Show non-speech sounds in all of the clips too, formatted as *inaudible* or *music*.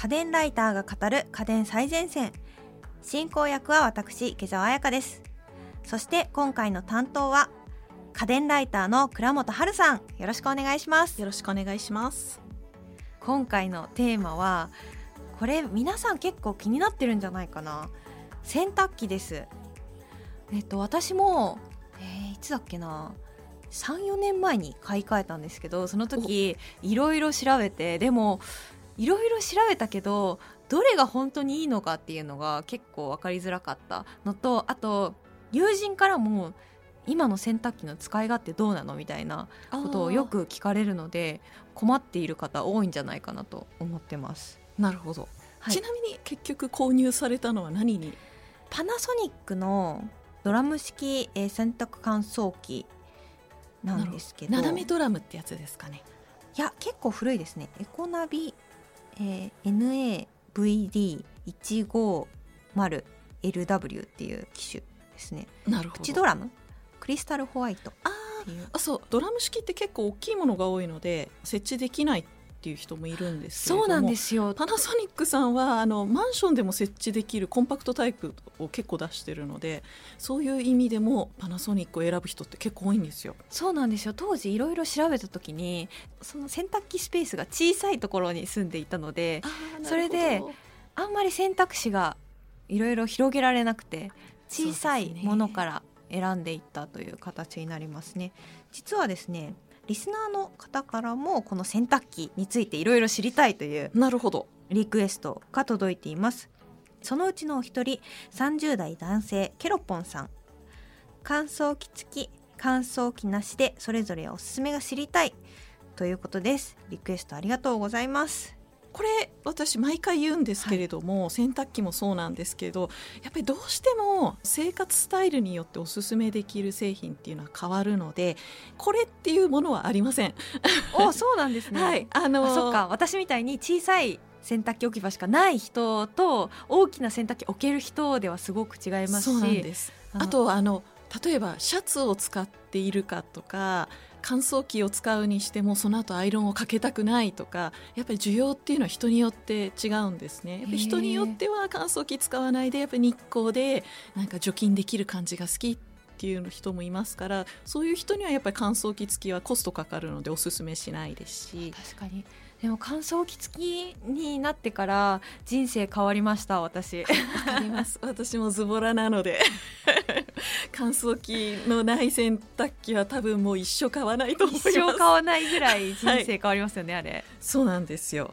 家電ライターが語る家電最前線。進行役は私池澤彩香です。そして今回の担当は家電ライターの倉本春さん。よろしくお願いします。よろしくお願いします。今回のテーマはこれ皆さん結構気になってるんじゃないかな。洗濯機です。えっと私も、えー、いつだっけな。34年前に買い替えたんですけどその時いろいろ調べてでもいろいろ調べたけどどれが本当にいいのかっていうのが結構分かりづらかった。のとあと友人からも今の洗濯機の使い勝手どうなのみたいなことをよく聞かれるので困っている方多いんじゃないかなと思ってます。なるほど、はい、ちなみに結局購入されたのは何に？パナソニックのドラム式、えー、洗濯乾燥機なんですけど。斜めドラムってやつですかね。いや結構古いですね。エコナビ、えー、NAVD150LW っていう機種ですね。なるほど。プチドラム？クリスタルホワイトあそう。ドラム式って結構大きいものが多いので設置できないっていう人もいるんですそうなんですよ。パナソニックさんはあのマンションでも設置できるコンパクトタイプを結構出してるのでそういう意味でもパナソニックを選ぶ人って結構多いんですよ。そうなんですよ。当時いろいろ調べた時にその洗濯機スペースが小さいところに住んでいたのでそれであんまり選択肢がいろいろ広げられなくて小さいものから選んでいったという形になりますね。実はですねリスナーの方からもこの洗濯機についていろいろ知りたいというなるほど。リクエストが届いています。そのうちのお一人30代男性ケロポンさん。乾燥機付き乾燥機なしでそれぞれおすすめが知りたいということです。リクエストありがとうございますこれ私毎回言うんですけれども、はい、洗濯機もそうなんですけどやっぱりどうしても生活スタイルによっておすすめできる製品っていうのは変わるのでこれっていうものはありません。おそうなんですね、*laughs* はい、あのー、そっか。私みたいに小さい洗濯機置き場しかない人と大きな洗濯機置ける人ではすごく違いますし。あとあの例えばシャツを使っているかとか乾燥機を使うにしてもその後アイロンをかけたくないとかやっぱり需要っていうのは人によって違うんですね。やっぱ人によっては乾燥機使わないでやっぱ日光でなんか除菌できる感じが好きっていう人もいますからそういう人にはやっぱり乾燥機付きはコストかかるのでおすすめしないですし。確かに。でも乾燥機付きになってから人生変わりました私。*laughs* わかります。私もズボラなので *laughs* 乾燥機のない洗濯機は多分もう一生買わないと思います。一生買わないぐらい人生変わりますよね、はい、あれそうなんですよ。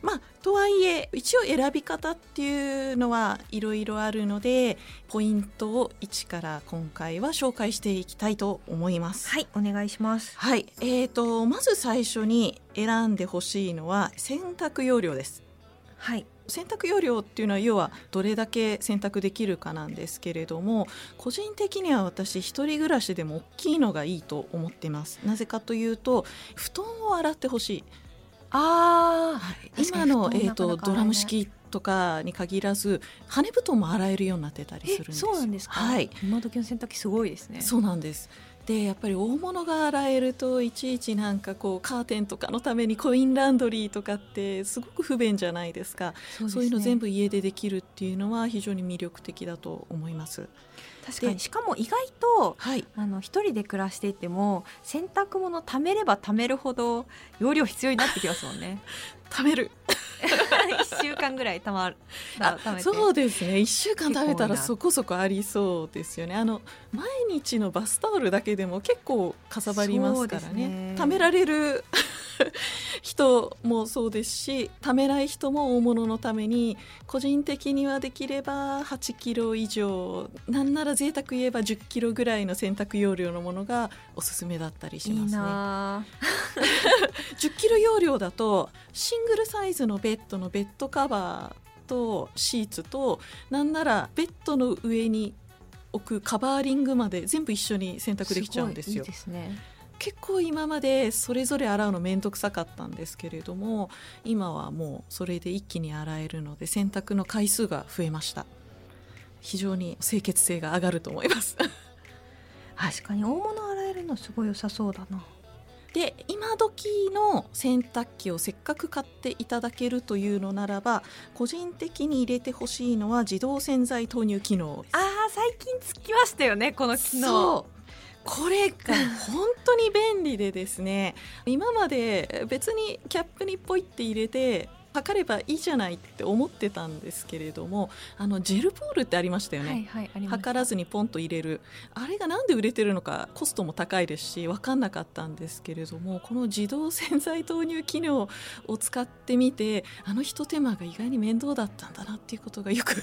まあ、とはいえ一応選び方っていうのはいろいろあるのでポイントを1から今回は紹介していきたいと思います。はいお願いします。はい。えーと、まず最初に選んでほしいのは洗濯容量です。はい洗濯容量っていうのは要はどれだけ洗濯できるかなんですけれども個人的には私一人暮らしでも大きいのがいいと思ってます。なぜかというと布団を洗ってほしい。あ、はい、今の、えーと、ドラム式とかに限らず羽根布団も洗えるようになってたりするんです。そうなんですか、はい、今時の洗濯機すごいですね。そうなんですでやっぱり大物が洗えるといちいちなんかこうカーテンとかのためにコインランドリーとかってすごく不便じゃないですかそう、ね,、いうの全部家でできるっていうのは非常に魅力的だと思います。確かに。しかも意外と、はい、あの一人で暮らしていても洗濯物貯めれば貯めるほど容量必要になってきますもんね。*laughs* 貯める。*laughs* 1週間ぐらいたまる。そうですね。1週間食べたらそこそこありそうですよね。あの毎日のバスタオルだけでも結構かさばりますからね。ね。貯められる *laughs* 人もそうですし貯めない人も大物のために個人的にはできれば8キロ以上なんなら贅沢言えば10キロぐらいの洗濯容量のものがおすすめだったりしますね。いい10 *laughs* キロ容量だとシングルサイズのベッドのベッドカバーとシーツとなんならベッドの上に置くカバーリングまで全部一緒に洗濯できちゃうんですよ。いいですね結構今までそれぞれ洗うの面倒くさかったんですけれども今はもうそれで一気に洗えるので洗濯の回数が増えました。非常に清潔性が上がると思います。*laughs* 確かに大物洗えるのすごい良さそうだな。で今時の洗濯機をせっかく買っていただけるというのならば個人的に入れてほしいのは自動洗剤投入機能ああ最近つきましたよねこの機能これが本当に便利でですね今まで別にキャップにポイって入れて測ればいいじゃないって思ってたんですけれどもあのジェルポールってありましたよね、はいはい、測らずにポンと入れる。あれがなんで売れてるのかコストも高いですし分かんなかったんですけれどもこの自動洗剤投入機能を使ってみてあのひと手間が意外に面倒だったんだなっていうことがよく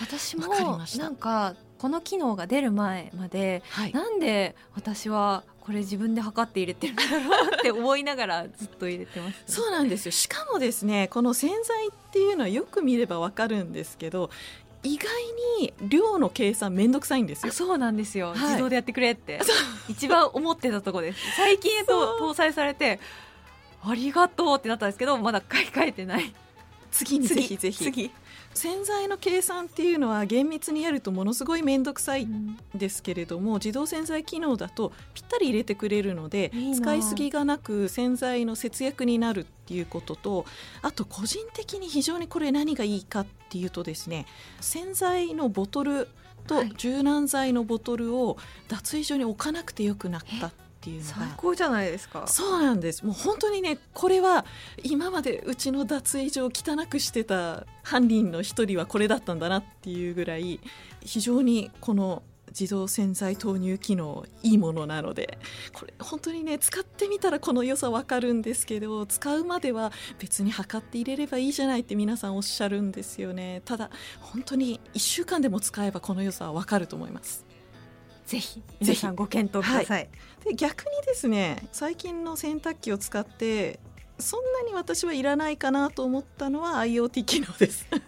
私も *laughs* なんかこの機能が出る前まで、はい、なんで私はこれ自分で測って入れてるんだろうって思いながらずっと入れてます、ね、そうなんですよ。しかもですねこの洗剤っていうのはよく見ればわかるんですけど意外に量の計算めんどくさいんですよ。そうなんですよ、はい、自動でやってくれって。一番思ってたところです。最近と搭載されてありがとうってなったんですけどまだ買い替えてない。次にぜひぜひ。次洗剤の計算っていうのは厳密にやるとものすごい面倒くさいんですけれども、うん、自動洗剤機能だとぴったり入れてくれるので使いすぎがなく洗剤の節約になるっていうこととあと個人的に非常にこれ何がいいかっていうとですね洗剤のボトルと柔軟剤のボトルを脱衣所に置かなくてよくなったっていうのが。最高じゃないですか。そうなんです。もう本当にねこれは今までうちの脱衣所を汚くしてた犯人の一人はこれだったんだなっていうぐらい非常にこの自動洗剤投入機能いいものなので *laughs* これ本当にね使ってみたらこの良さわかるんですけど使うまでは別に測って入れればいいじゃないって皆さんおっしゃるんですよね。ただ本当に1週間でも使えばこの良さはわかると思いますぜひ皆さんご検討ください、はい、で逆にですね最近の洗濯機を使ってそんなに私はいらないかなと思ったのは IoT 機能です。IoT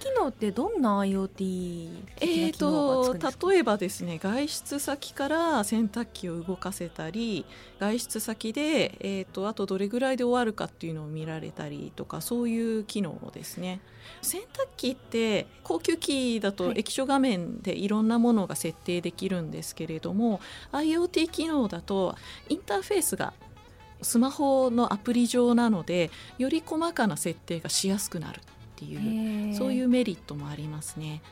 機能ってどんな IoT えーと例えばですね外出先から洗濯機を動かせたり外出先で、えーと、あとどれぐらいで終わるかっていうのを見られたりとかそういう機能ですね。洗濯機って高級機だと液晶画面でいろんなものが設定できるんですけれども、はい、IoT 機能だとインターフェースがスマホのアプリ上なのでより細かな設定がしやすくなるっていうそういうメリットもありますね。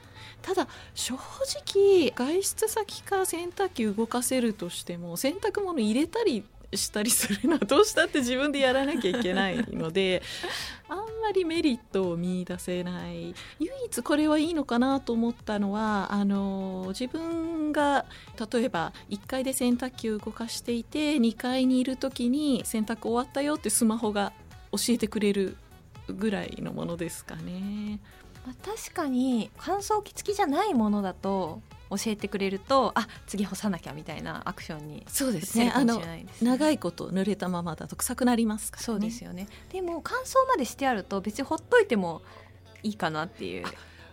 ただ正直外出先から洗濯機動かせるとしても洗濯物入れたりしたりするのはどうしたって自分でやらなきゃいけないので *laughs* あんまりメリットを見出せない唯一これはいいのかなと思ったのはあの自分が例えば1階で洗濯機を動かしていて2階にいる時に洗濯終わったよってスマホが教えてくれるぐらいのものですかね。まあ、確かに乾燥機付きじゃないものだと教えてくれるとあ次干さなきゃみたいなアクションにそうですね。あの長いこと濡れたままだと臭くなりますから、ね、そうですよね。でも乾燥までしてあると別にほっといてもいいかなっていう。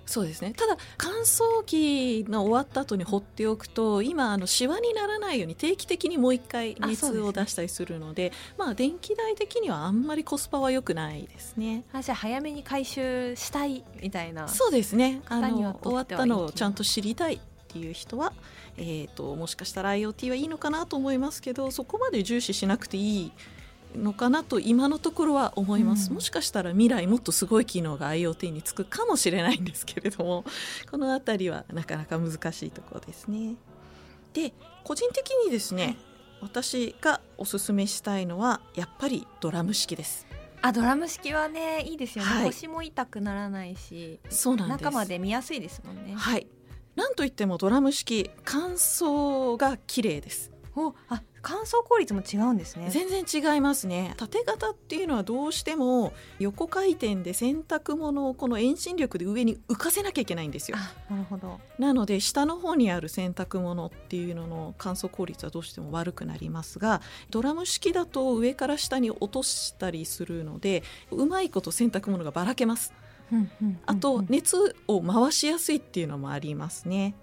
そうですね。ただ乾燥機の終わった後に放っておくと今あのシワにならないように定期的にもう一回熱を出したりするので、ね、まあ電気代的にはあんまりコスパは良くないですね。あじゃあ早めに回収したいみたいなそうですね。あの終わったのをちゃんと知りたいっていう人は、えーと、もしかしたら IoT はいいのかなと思いますけどそこまで重視しなくていいのかなと今のところは思います、うん、もしかしたら未来もっとすごい機能が IoT につくかもしれないんですけれども *laughs* この辺りはなかなか難しいところですね。で個人的にですね、私がおすすめしたいのはやっぱりドラム式です。あドラム式はねいいですよね、はい、腰も痛くならないしそうなん中まで見やすいですもんね。はいなんといってもドラム式乾燥が綺麗です。おあ乾燥効率も違うんですね。全然違いますね。縦型っていうのはどうしても横回転で洗濯物をこの遠心力で上に浮かせなきゃいけないんですよ。なるほど。なので下の方にある洗濯物っていうのの乾燥効率はどうしても悪くなりますがドラム式だと上から下に落としたりするのでうまいこと洗濯物がばらけますあと熱を回しやすいっていうのもありますね。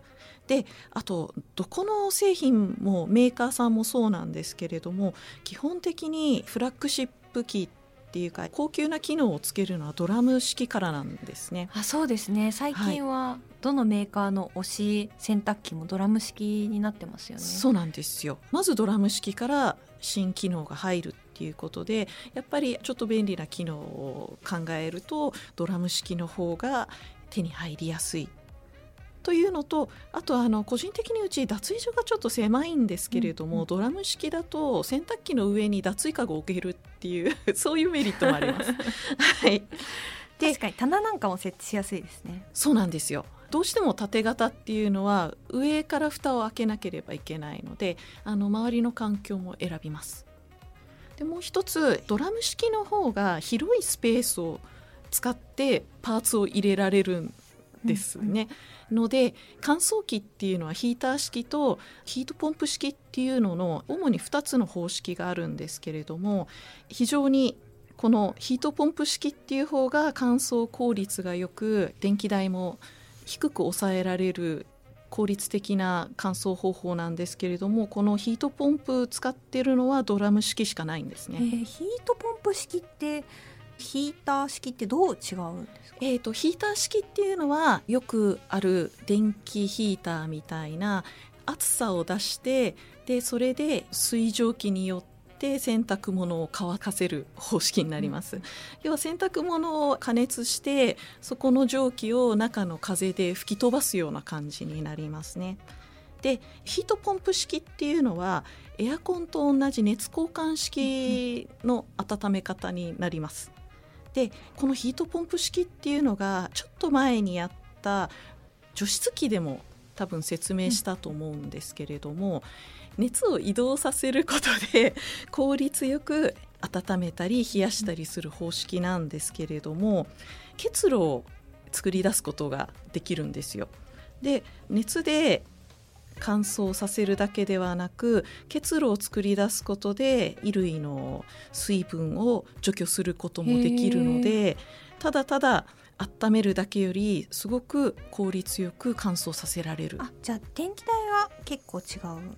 であとどこの製品もメーカーさんもそうなんですけれども基本的にフラッグシップ機っていうか高級な機能をつけるのはドラム式からなんですね。あそうですね最近はどのメーカーの推し洗濯機もドラム式になってますよね。そうなんですよまずドラム式から新機能が入るっていうことでやっぱりちょっと便利な機能を考えるとドラム式の方が手に入りやすいというのとあとあの個人的にうち脱衣所がちょっと狭いんですけれども、うんうん、ドラム式だと洗濯機の上に脱衣かごを置けるっていう *laughs* そういうメリットもあります。*laughs* はい、確かに棚なんかも設置しやすいですね。そうなんですよどうしても縦型っていうのは上から蓋を開けなければいけないのであの周りの環境も選びます。でもう一つドラム式の方が広いスペースを使ってパーツを入れられるんですね。うんうん、ので乾燥機っていうのはヒーター式とヒートポンプ式っていうのの主に2つの方式があるんですけれども非常にこのヒートポンプ式っていう方が乾燥効率がよく電気代も低く抑えられる効率的な乾燥方法なんですけれどもこのヒートポンプ使ってるのはドラム式しかないんですね。えー、ヒートポンプ式ってヒーター式ってどう違うんですか、えーと、ヒーター式っていうのはよくある電気ヒーターみたいな熱さを出してでそれで水蒸気によって洗濯物を乾かせる方式になります、うん、要は洗濯物を加熱してそこの蒸気を中の風で吹き飛ばすような感じになりますね。でヒートポンプ式っていうのはエアコンと同じ熱交換式の温め方になります、でこのヒートポンプ式っていうのがちょっと前にやった除湿機でも多分説明したと思うんですけれども、うん、熱を移動させることで *laughs* 効率よく温めたり冷やしたりする方式なんですけれども結露を作り出すことができるんですよ。で熱で乾燥させるだけではなく結露を作り出すことで衣類の水分を除去することもできるのでただただ温めるだけよりすごく効率よく乾燥させられる。あじゃあ電気代は結構違う？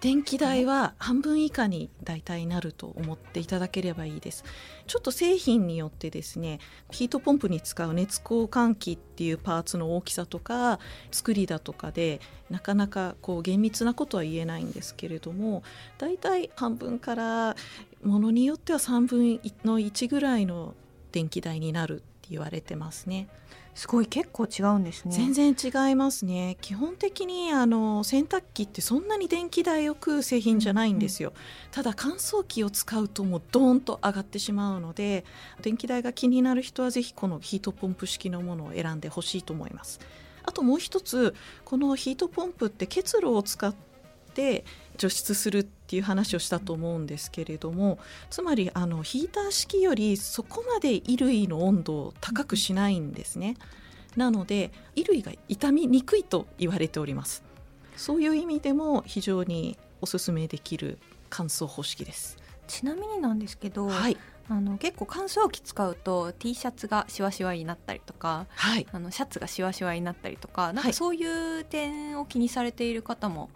電気代は半分以下に大体なると思っていただければいいです。ちょっと製品によってですねヒートポンプに使う熱交換器っていうパーツの大きさとか作りだとかでなかなかこう厳密なことは言えないんですけれども大体半分からものによっては3分の1ぐらいの電気代になるって言われてますね。すごい結構違うんですね。全然違いますね。基本的にあの洗濯機ってそんなに電気代を食う製品じゃないんですよ、うん、ただ乾燥機を使うともうドーンと上がってしまうので電気代が気になる人はぜひこのヒートポンプ式のものを選んでほしいと思います。あともう一つこのヒートポンプって結露を使って除湿するっていう話をしたと思うんですけれどもつまりあのヒーター式よりそこまで衣類の温度を高くしないんですね。なので衣類が傷みにくいと言われております。そういう意味でも非常におすすめできる乾燥方式です。ちなみになんですけど、はい、あの結構乾燥機使うと T シャツがしわしわになったりとか、はい、あのシャツがしわしわになったりとかなんかそういう点を気にされている方も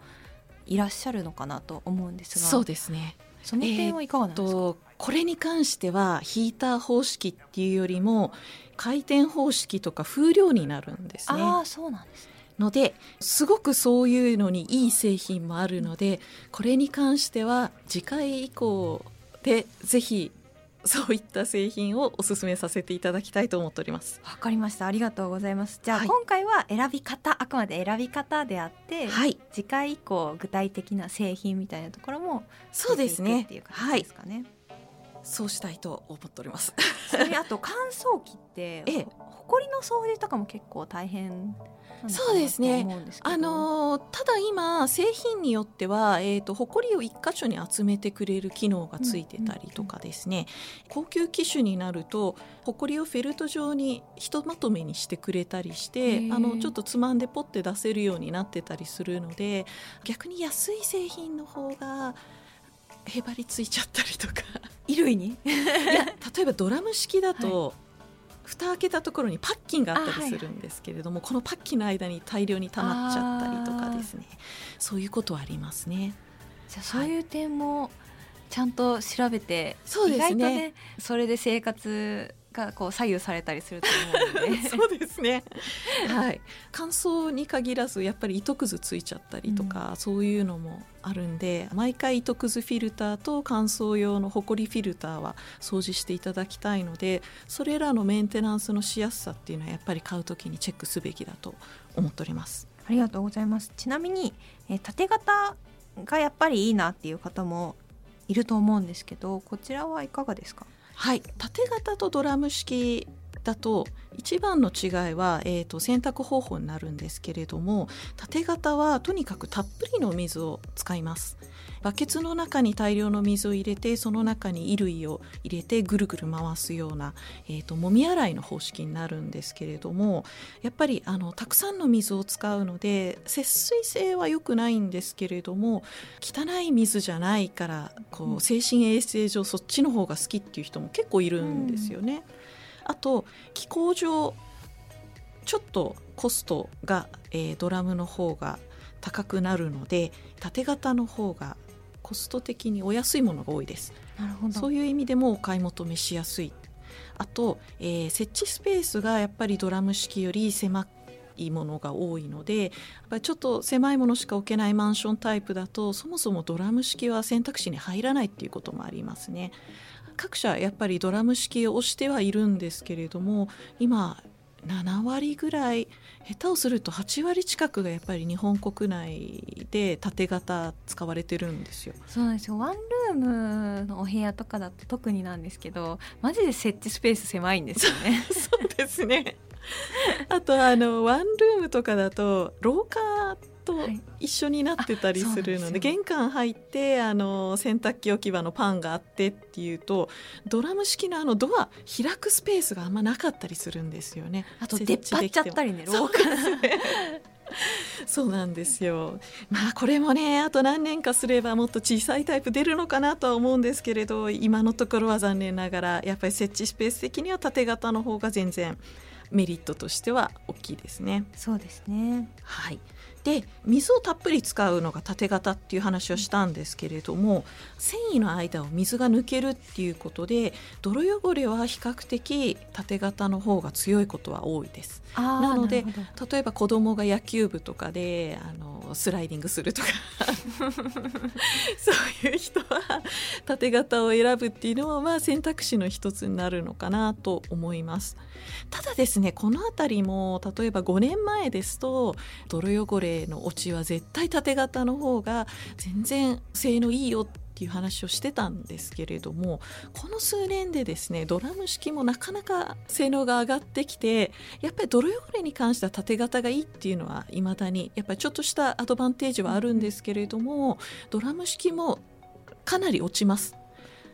いらっしゃるのかなと思うんですが。そうですね。その点はいかがなんですか、えー、これに関してはヒーター方式っていうよりも回転方式とか風量になるんですね。あそうなんですのですごくそういうのにいい製品もあるのでこれに関しては次回以降でぜひそういった製品をお勧めさせていただきたいと思っております。わかりました。ありがとうございます。じゃあ、はい、今回は選び方あくまで選び方であって、はい、次回以降具体的な製品みたいなところもそうですね。っていう感じですかね。はいそうしたいと思っております。それあと乾燥機って、*laughs* ええ、埃の掃除とかも結構大変そうですね。あのただ今製品によっては、えーと、埃を一箇所に集めてくれる機能がついてたりとかですね、高級機種になると埃をフェルト状にひとまとめにしてくれたりしてあのちょっとつまんでポッて出せるようになってたりするので逆に安い製品の方がへばりついちゃったりとか。衣類に？いや例えばドラム式だと、はい蓋開けたところにパッキンがあったりするんですけれども、はい、このパッキンの間に大量に溜まっちゃったりとかですね。そういうことはありますね。じゃあそういう点もちゃんと調べて、そうですね、ね、それで生活がこう左右されたりすると思うので。*laughs* そうですね。はい。乾燥に限らずやっぱり糸くずついちゃったりとか、うん、そういうのもあるんで毎回糸くずフィルターと乾燥用のほこりフィルターは掃除していただきたいのでそれらのメンテナンスのしやすさっていうのはやっぱり買う時にチェックすべきだと思っております。ありがとうございます。ちなみに、え縦型がやっぱりいいなっていう方もいると思うんですけどこちらはいかがですか？はい。縦型とドラム式だと一番の違いは、えーと、洗濯方法になるんですけれども縦型はとにかくたっぷりの水を使いますバケツの中に大量の水を入れてその中に衣類を入れてぐるぐる回すような、えーと、もみ洗いの方式になるんですけれどもやっぱりあのたくさんの水を使うので節水性は良くないんですけれども汚い水じゃないからこう精神衛生上そっちの方が好きっていう人も結構いるんですよね。うんあと気候上ちょっとコストが、えー、ドラムの方が高くなるので縦型の方がコスト的にお安いものが多いです。なるほど。そういう意味でもお買い求めしやすい。あと、えー、設置スペースがやっぱりドラム式より狭いものが多いのでやっぱりちょっと狭いものしか置けないマンションタイプだとそもそもドラム式は選択肢に入らないっていうこともありますね。各社やっぱりドラム式を押してはいるんですけれども今7割ぐらい下手をすると8割近くがやっぱり日本国内で縦型使われてるんですよ。そうなんですよワンルームのお部屋とかだと特になんですけどマジで設置スペース狭いんですよね。*laughs* そうですねあとあのワンルームとかだと廊下と一緒になってたりするのではい。で、玄関入ってあの洗濯機置き場のパンがあってっていうとドラム式のあのドア開くスペースがあんまなかったりするんですよね。あと出っ張っちゃったりね廊下。そうなんですよ。まあこれもねあと何年かすればもっと小さいタイプ出るのかなとは思うんですけれど今のところは残念ながらやっぱり設置スペース的には縦型の方が全然メリットとしては大きいですね。そうですね。はいで水をたっぷり使うのが縦型っていう話をしたんですけれども繊維の間を水が抜けるっていうことで泥汚れは比較的縦型の方が強いことは多いです。なので例えば子供が野球部とかであのスライディングするとか *laughs* そういう人は縦型を選ぶっていうのはまあ選択肢の一つになるのかなと思います。ただですねこの辺りも例えば5年前ですと泥汚れの落ちは絶対縦型の方が全然性能いいよっていう話をしてたんですけれどもこの数年でですねドラム式もなかなか性能が上がってきてやっぱり泥汚れに関しては縦型がいいっていうのはいまだにやっぱりちょっとしたアドバンテージはあるんですけれどもドラム式もかなり落ちます。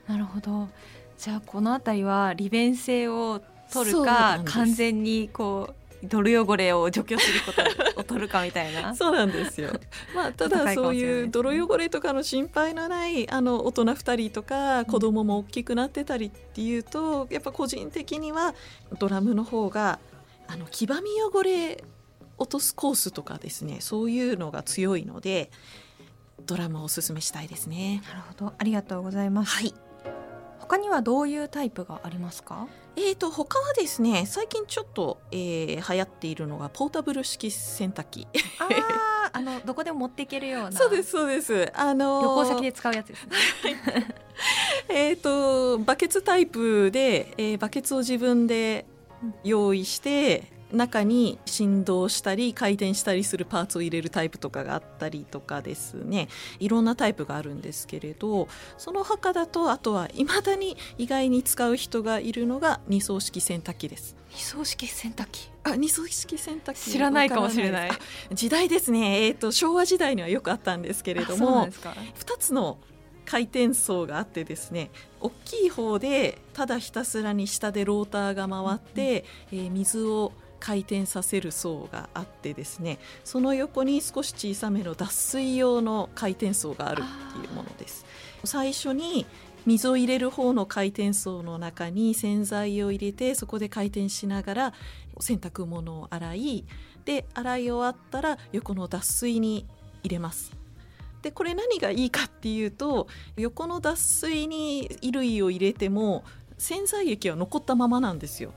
なるほどじゃあこの辺りは利便性を取るか完全にこう泥汚れを除去することを取るかみたいな。*laughs* そうなんですよ、*laughs* まあ、ただそういう泥汚れとかの心配のないあの大人2人とか子供も大きくなってたりっていうと、うん、やっぱ個人的にはドラムの方があの黄ばみ汚れ落とすコースとかですねそういうのが強いのでドラムをおすすめしたいですね。なるほど。ありがとうございます。はい。他にはどういうタイプがありますか？えーと他はですね最近ちょっと、えー、流行っているのがポータブル式洗濯機。あ *laughs* あのどこでも持っていけるようなそうですそうです。あのー、旅行先で使うやつですね。*laughs* えっとバケツタイプで、えー、バケツを自分で用意して中に振動したり回転したりするパーツを入れるタイプとかがあったりとかですね。いろんなタイプがあるんですけれどその墓だとあとはいまだに意外に使う人がいるのが二層式洗濯機です。二層式洗濯機？あ二層式洗濯機。知らないかもしれない。時代ですね、えーと、昭和時代にはよくあったんですけれども2つの回転層があってですね大きい方でただひたすらに下でローターが回って、うん、えー、水を回転させる層があってですねその横に少し小さめの脱水用の回転層があるっていうものです。最初に水を入れる方の回転層の中に洗剤を入れてそこで回転しながら洗濯物を洗いで洗い終わったら横の脱水に入れます。でこれ何がいいかっていうと横の脱水に衣類を入れても洗剤液は残ったままなんですよ。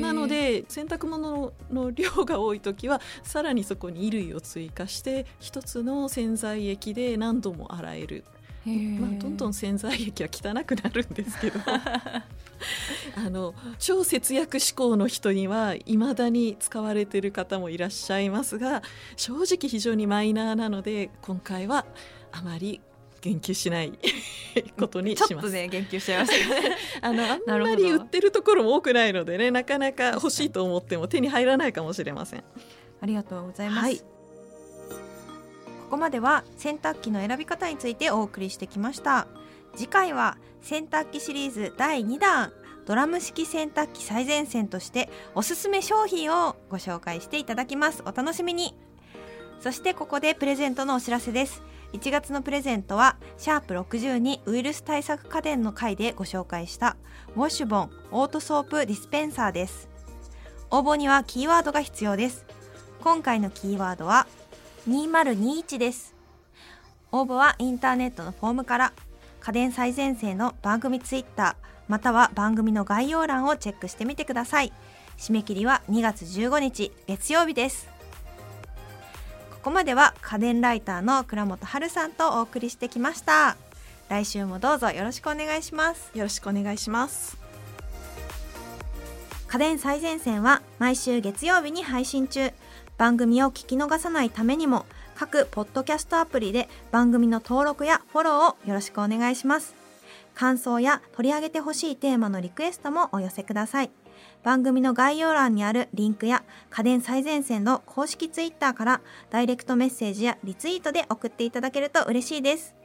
なので洗濯物の量が多い時はさらにそこに衣類を追加して一つの洗剤液で何度も洗える。まあ、どんどん洗剤液は汚くなるんですけど。*laughs* あの超節約志向の人にはいまだに使われている方もいらっしゃいますが正直非常にマイナーなので今回はあまり言及しないことにします。ちょっとね言及しちゃいましたね。*laughs* あのあんまり売ってるところも多くないのでねなかなか欲しいと思っても手に入らないかもしれません。ありがとうございます。はい、ここまでは洗濯機の選び方についてお送りしてきました。次回は洗濯機シリーズ第2弾ドラム式洗濯機最前線としておすすめ商品をご紹介していただきます。お楽しみに。そしてここでプレゼントのお知らせです。1月のプレゼントはシャープ62ウイルス対策家電の回でご紹介したウォッシュボンオートソープディスペンサーです。応募にはキーワードが必要です。今回のキーワードは2021です。応募はインターネットのフォームから家電最前線の番組ツイッターまたは番組の概要欄をチェックしてみてください。締め切りは2月15日月曜日です。ここまでは家電ライターの倉本春さんとお送りしてきました。来週もどうぞよろしくお願いします。よろしくお願いします。家電最前線は毎週月曜日に配信中。番組を聞き逃さないためにも各ポッドキャストアプリで番組の登録やフォローをよろしくお願いします。感想や取り上げてほしいテーマのリクエストもお寄せください番組の概要欄にあるリンクや家電最前線の公式ツイッターからダイレクトメッセージやリツイートで送っていただけると嬉しいです。